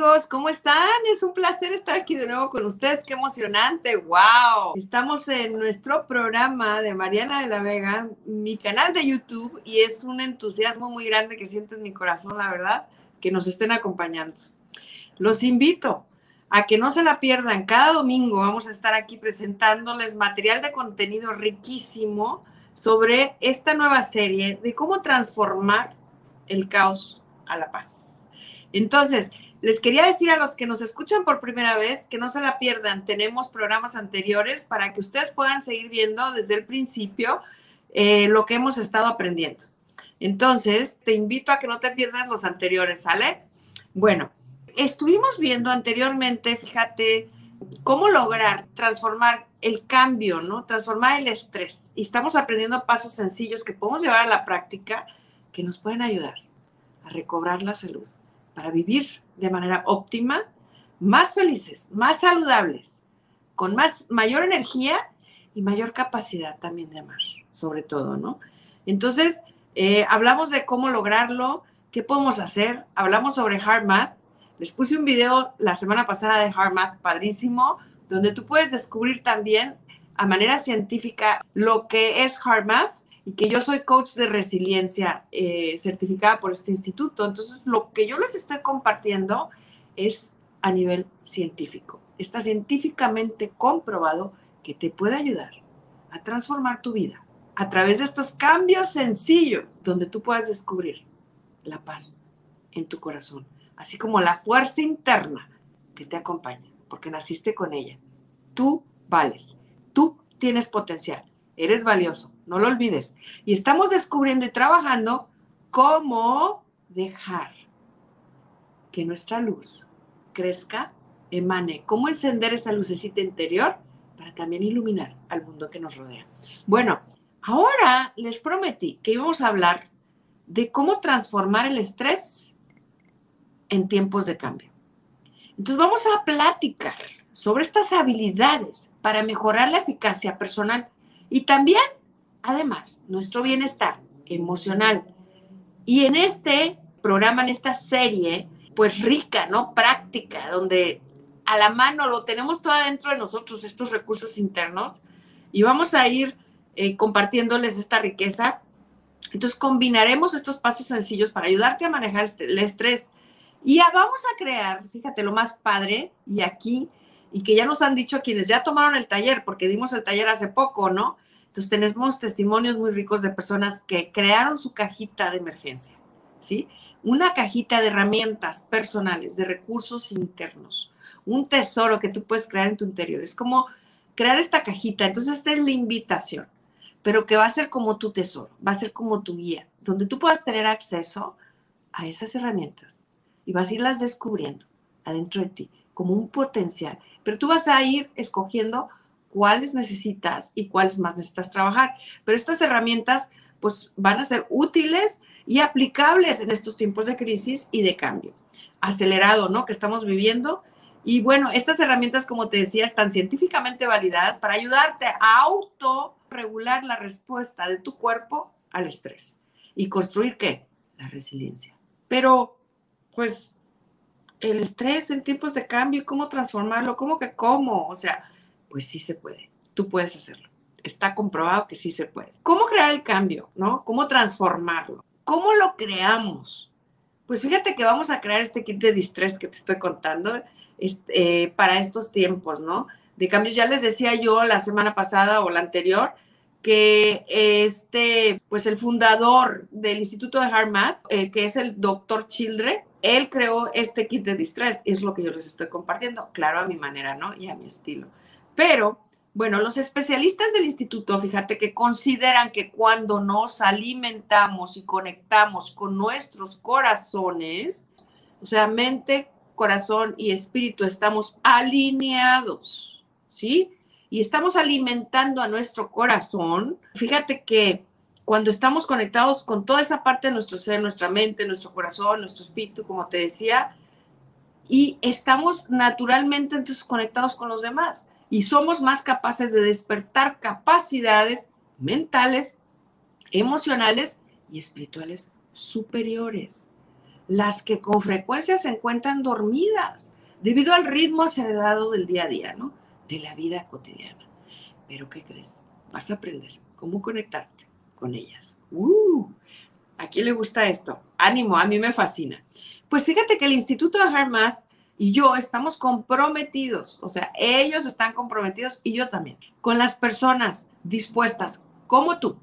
amigos, ¿cómo están? Es un placer estar aquí de nuevo con ustedes. Qué emocionante, wow. Estamos en nuestro programa de Mariana de la Vega, mi canal de YouTube, y es un entusiasmo muy grande que siento en mi corazón, la verdad, que nos estén acompañando. Los invito a que no se la pierdan. Cada domingo vamos a estar aquí presentándoles material de contenido riquísimo sobre esta nueva serie de cómo transformar el caos a la paz. Entonces, les quería decir a los que nos escuchan por primera vez que no se la pierdan. Tenemos programas anteriores para que ustedes puedan seguir viendo desde el principio eh, lo que hemos estado aprendiendo. Entonces, te invito a que no te pierdas los anteriores, ¿sale? Bueno, estuvimos viendo anteriormente, fíjate, cómo lograr transformar el cambio, ¿no? Transformar el estrés. Y estamos aprendiendo pasos sencillos que podemos llevar a la práctica que nos pueden ayudar a recobrar la salud para vivir de manera óptima, más felices, más saludables, con más mayor energía y mayor capacidad también de amar, sobre todo, ¿no? Entonces, eh, hablamos de cómo lograrlo, qué podemos hacer, hablamos sobre Hard Math. Les puse un video la semana pasada de Hard Math padrísimo, donde tú puedes descubrir también a manera científica lo que es Hard Math que yo soy coach de resiliencia eh, certificada por este instituto. Entonces, lo que yo les estoy compartiendo es a nivel científico. Está científicamente comprobado que te puede ayudar a transformar tu vida a través de estos cambios sencillos donde tú puedas descubrir la paz en tu corazón, así como la fuerza interna que te acompaña, porque naciste con ella. Tú vales, tú tienes potencial, eres valioso, no lo olvides. Y estamos descubriendo y trabajando cómo dejar que nuestra luz crezca, emane, cómo encender esa lucecita interior para también iluminar al mundo que nos rodea. Bueno, ahora les prometí que íbamos a hablar de cómo transformar el estrés en tiempos de cambio. Entonces vamos a platicar sobre estas habilidades para mejorar la eficacia personal y también además nuestro bienestar emocional. Y en este programa, en esta serie, pues rica, ¿no? Práctica, donde a la mano lo tenemos todo adentro de nosotros, estos recursos internos, y vamos a ir eh, compartiéndoles esta riqueza. Entonces combinaremos estos pasos sencillos para ayudarte a manejar este, el estrés. Y vamos a crear, fíjate, lo más padre, y aquí, y que ya nos han dicho quienes ya tomaron el taller, porque dimos el taller hace poco, ¿no? Entonces tenemos testimonios muy ricos de personas que crearon su cajita de emergencia, ¿sí? Una cajita de herramientas personales, de recursos internos, un tesoro que tú puedes crear en tu interior. Es como crear esta cajita. Entonces esta es la invitación, pero que va a ser como tu tesoro, va a ser como tu guía, donde tú puedas tener acceso a esas herramientas y vas a irlas descubriendo adentro de ti como un potencial. Pero tú vas a ir escogiendo cuáles necesitas y cuáles más necesitas trabajar. Pero estas herramientas pues van a ser útiles y aplicables en estos tiempos de crisis y de cambio acelerado, ¿no? Que estamos viviendo. Y bueno, estas herramientas, como te decía, están científicamente validadas para ayudarte a autorregular la respuesta de tu cuerpo al estrés y construir qué? La resiliencia. Pero, pues, el estrés en tiempos de cambio, ¿cómo transformarlo? ¿Cómo que cómo? O sea, pues sí se puede, tú puedes hacerlo. Está comprobado que sí se puede. ¿Cómo crear el cambio? ¿No? ¿Cómo transformarlo? ¿Cómo lo creamos? Pues fíjate que vamos a crear este kit de distress que te estoy contando este, eh, para estos tiempos, ¿no? De cambios, ya les decía yo la semana pasada o la anterior, que este, pues el fundador del Instituto de Hard Math, eh, que es el doctor Childre, él creó este kit de distress, es lo que yo les estoy compartiendo, claro, a mi manera, ¿no? Y a mi estilo. Pero, bueno, los especialistas del instituto, fíjate que consideran que cuando nos alimentamos y conectamos con nuestros corazones, o sea, mente, corazón y espíritu, estamos alineados, ¿sí? Y estamos alimentando a nuestro corazón. Fíjate que cuando estamos conectados con toda esa parte de nuestro ser, nuestra mente, nuestro corazón, nuestro espíritu, como te decía, y estamos naturalmente entonces conectados con los demás y somos más capaces de despertar capacidades mentales, emocionales y espirituales superiores. las que con frecuencia se encuentran dormidas debido al ritmo acelerado del día a día, ¿no? De la vida cotidiana. Pero ¿qué crees? Vas a aprender cómo conectarte con ellas. ¡Uh! ¿A quién le gusta esto? Ánimo, a mí me fascina. Pues fíjate que el Instituto de Harmath y yo estamos comprometidos, o sea, ellos están comprometidos y yo también, con las personas dispuestas como tú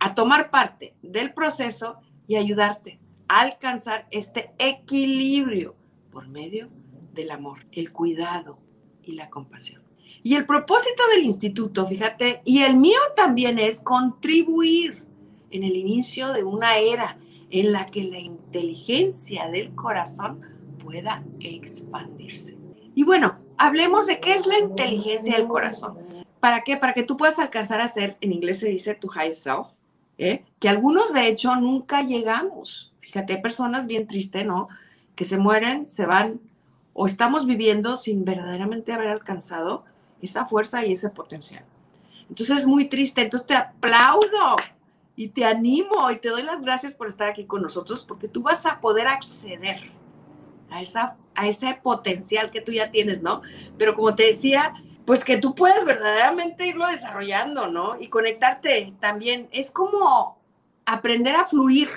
a tomar parte del proceso y ayudarte a alcanzar este equilibrio por medio del amor, el cuidado y la compasión. Y el propósito del instituto, fíjate, y el mío también es contribuir en el inicio de una era en la que la inteligencia del corazón pueda expandirse. Y bueno, hablemos de qué es la inteligencia del corazón. ¿Para qué? Para que tú puedas alcanzar a ser, en inglés se dice tu high self, ¿eh? que algunos de hecho nunca llegamos. Fíjate, hay personas bien tristes, ¿no? Que se mueren, se van, o estamos viviendo sin verdaderamente haber alcanzado esa fuerza y ese potencial. Entonces es muy triste. Entonces te aplaudo y te animo y te doy las gracias por estar aquí con nosotros porque tú vas a poder acceder a, esa, a ese potencial que tú ya tienes, ¿no? Pero como te decía, pues que tú puedas verdaderamente irlo desarrollando, ¿no? Y conectarte también. Es como aprender a fluir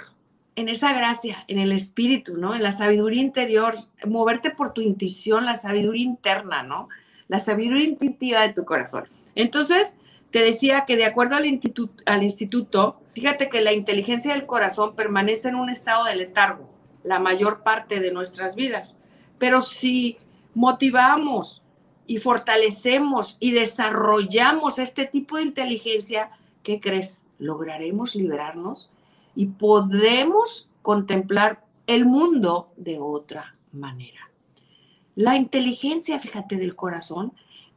en esa gracia, en el espíritu, ¿no? En la sabiduría interior, moverte por tu intuición, la sabiduría interna, ¿no? La sabiduría intuitiva de tu corazón. Entonces, te decía que de acuerdo al, instituto, al instituto, fíjate que la inteligencia del corazón permanece en un estado de letargo la mayor parte de nuestras vidas. Pero si motivamos y fortalecemos y desarrollamos este tipo de inteligencia, ¿qué crees? Lograremos liberarnos y podremos contemplar el mundo de otra manera. La inteligencia, fíjate, del corazón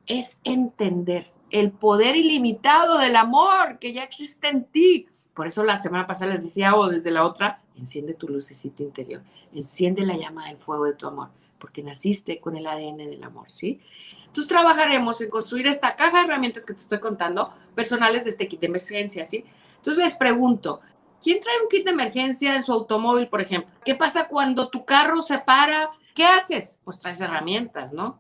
es entender el poder ilimitado del amor que ya existe en ti. Por eso la semana pasada les decía, o desde la otra, enciende tu lucecito interior, enciende la llama del fuego de tu amor, porque naciste con el ADN del amor, ¿sí? Entonces trabajaremos en construir esta caja de herramientas que te estoy contando, personales de este kit de emergencia, ¿sí? Entonces les pregunto, ¿quién trae un kit de emergencia en su automóvil, por ejemplo? ¿Qué pasa cuando tu carro se para? ¿Qué haces? Pues traes herramientas, ¿no?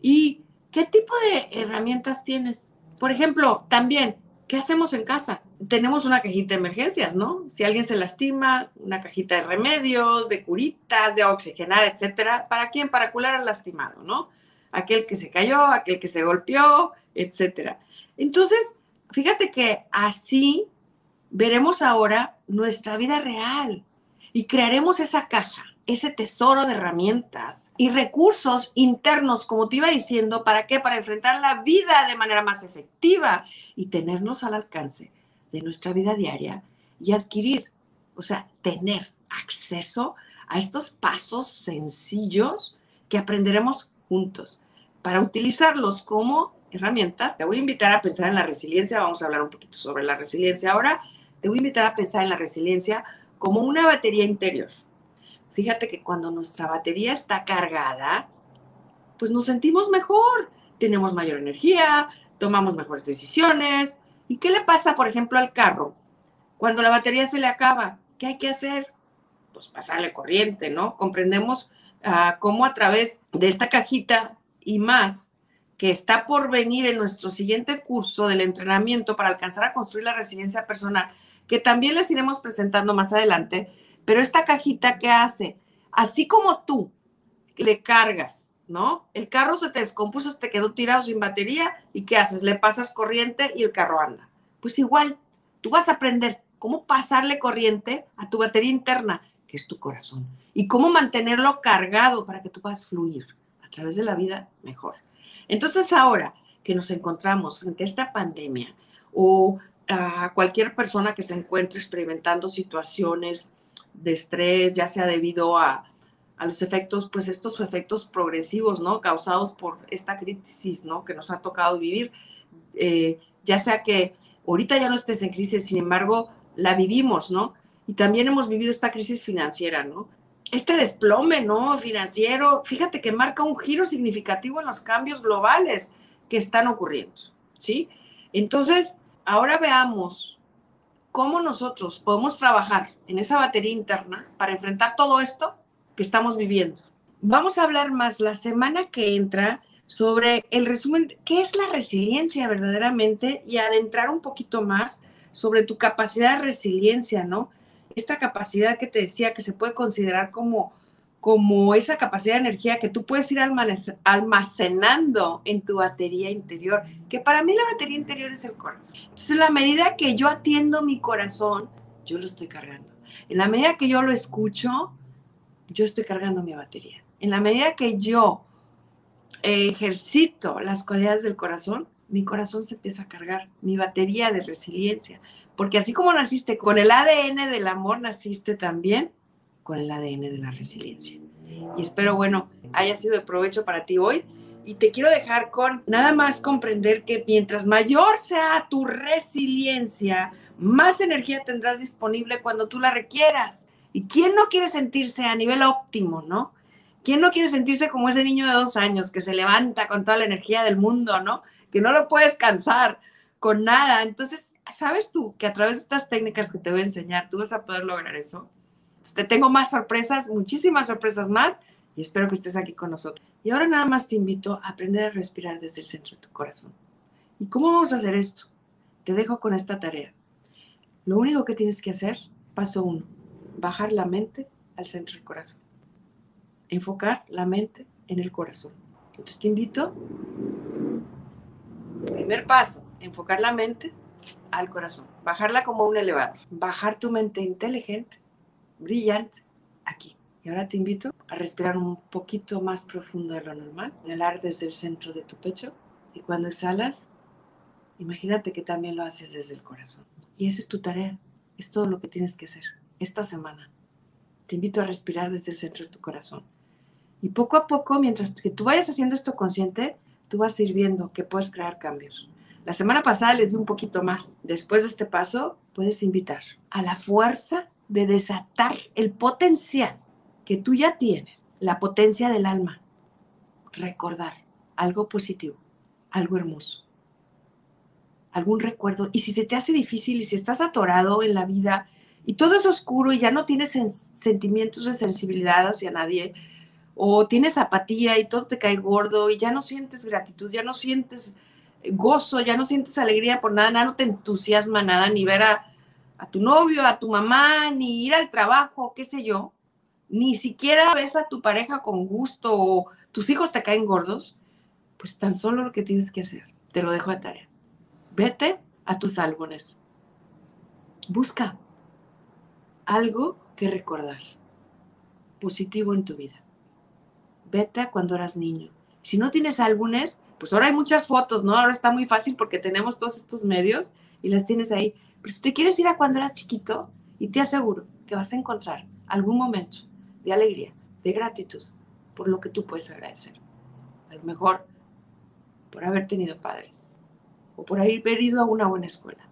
¿Y qué tipo de herramientas tienes? Por ejemplo, también, ¿qué hacemos en casa? Tenemos una cajita de emergencias, ¿no? Si alguien se lastima, una cajita de remedios, de curitas, de oxigenar, etcétera. ¿Para quién? Para curar al lastimado, ¿no? Aquel que se cayó, aquel que se golpeó, etcétera. Entonces, fíjate que así veremos ahora nuestra vida real y crearemos esa caja ese tesoro de herramientas y recursos internos, como te iba diciendo, ¿para qué? Para enfrentar la vida de manera más efectiva y tenernos al alcance de nuestra vida diaria y adquirir, o sea, tener acceso a estos pasos sencillos que aprenderemos juntos para utilizarlos como herramientas. Te voy a invitar a pensar en la resiliencia, vamos a hablar un poquito sobre la resiliencia ahora. Te voy a invitar a pensar en la resiliencia como una batería interior Fíjate que cuando nuestra batería está cargada, pues nos sentimos mejor, tenemos mayor energía, tomamos mejores decisiones. ¿Y qué le pasa, por ejemplo, al carro? Cuando la batería se le acaba, ¿qué hay que hacer? Pues pasarle corriente, ¿no? Comprendemos uh, cómo a través de esta cajita y más que está por venir en nuestro siguiente curso del entrenamiento para alcanzar a construir la resiliencia personal, que también les iremos presentando más adelante, pero esta cajita, ¿qué hace? Así como tú le cargas, ¿no? El carro se te descompuso, te quedó tirado sin batería y ¿qué haces? Le pasas corriente y el carro anda. Pues igual, tú vas a aprender cómo pasarle corriente a tu batería interna, que es tu corazón, y cómo mantenerlo cargado para que tú puedas fluir a través de la vida mejor. Entonces ahora que nos encontramos frente a esta pandemia o a cualquier persona que se encuentre experimentando situaciones de estrés, ya sea debido a, los efectos, pues estos efectos progresivos, ¿no? Causados por esta crisis, ¿no? Que nos ha tocado vivir, eh, ya sea que ahorita ya no estés en crisis, sin embargo, la vivimos, ¿no? Y también hemos vivido esta crisis financiera, ¿no? Este desplome, ¿no? Financiero, fíjate que marca un giro significativo en los cambios globales que están ocurriendo, ¿sí? Entonces, ahora veamos cómo nosotros podemos trabajar en esa batería interna para enfrentar todo esto que estamos viviendo. Vamos a hablar más la semana que entra sobre el resumen, qué es la resiliencia verdaderamente y adentrar un poquito más sobre tu capacidad de resiliencia, ¿no? Esta capacidad que te decía que se puede considerar como como esa capacidad de energía que tú puedes ir almacenando en tu batería interior, que para mí la batería interior es el corazón. Entonces, en la medida que yo atiendo mi corazón, yo lo estoy cargando. En la medida que yo lo escucho, yo estoy cargando mi batería. En la medida que yo ejercito las cualidades del corazón, mi corazón se empieza a cargar, mi batería de resiliencia. Porque así como naciste con el ADN del amor, naciste también con el ADN de la resiliencia. Y espero, bueno, haya sido de provecho para ti hoy. Y te quiero dejar con nada más comprender que mientras mayor sea tu resiliencia, más energía tendrás disponible cuando tú la requieras. ¿Y quién no quiere sentirse a nivel óptimo, no? ¿Quién no quiere sentirse como ese niño de dos años que se levanta con toda la energía del mundo, no? Que no lo puedes cansar con nada. Entonces, ¿sabes tú que a través de estas técnicas que te voy a enseñar, tú vas a poder lograr eso? Te tengo más sorpresas, muchísimas sorpresas más y espero que estés aquí con nosotros. Y ahora nada más te invito a aprender a respirar desde el centro de tu corazón. ¿Y cómo vamos a hacer esto? Te dejo con esta tarea. Lo único que tienes que hacer, paso uno, bajar la mente al centro del corazón. Enfocar la mente en el corazón. Entonces te invito, primer paso, enfocar la mente al corazón, bajarla como un elevador, bajar tu mente inteligente brillante aquí. Y ahora te invito a respirar un poquito más profundo de lo normal, inhalar desde el centro de tu pecho y cuando exhalas, imagínate que también lo haces desde el corazón. Y esa es tu tarea, es todo lo que tienes que hacer esta semana. Te invito a respirar desde el centro de tu corazón. Y poco a poco, mientras que tú vayas haciendo esto consciente, tú vas a ir viendo que puedes crear cambios. La semana pasada les di un poquito más. Después de este paso, puedes invitar a la fuerza de desatar el potencial que tú ya tienes, la potencia del alma. Recordar algo positivo, algo hermoso, algún recuerdo. Y si se te hace difícil y si estás atorado en la vida y todo es oscuro y ya no tienes sentimientos de sensibilidad hacia nadie, o tienes apatía y todo te cae gordo y ya no sientes gratitud, ya no sientes gozo, ya no sientes alegría por nada, nada no te entusiasma nada, ni ver a a tu novio, a tu mamá, ni ir al trabajo, qué sé yo, ni siquiera ves a tu pareja con gusto o tus hijos te caen gordos, pues tan solo lo que tienes que hacer, te lo dejo de tarea. Vete a tus álbumes. Busca algo que recordar positivo en tu vida. Vete a cuando eras niño. Si no tienes álbumes, pues ahora hay muchas fotos, ¿no? Ahora está muy fácil porque tenemos todos estos medios y las tienes ahí. Pero si te quieres ir a cuando eras chiquito, y te aseguro que vas a encontrar algún momento de alegría, de gratitud por lo que tú puedes agradecer. A lo mejor por haber tenido padres, o por haber ido a una buena escuela,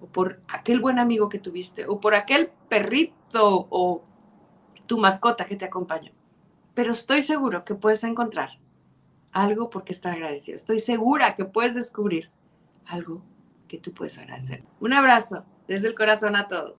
o por aquel buen amigo que tuviste, o por aquel perrito o tu mascota que te acompañó. Pero estoy seguro que puedes encontrar algo por qué estar agradecido. Estoy segura que puedes descubrir algo que tú puedes agradecer. Un abrazo desde el corazón a todos.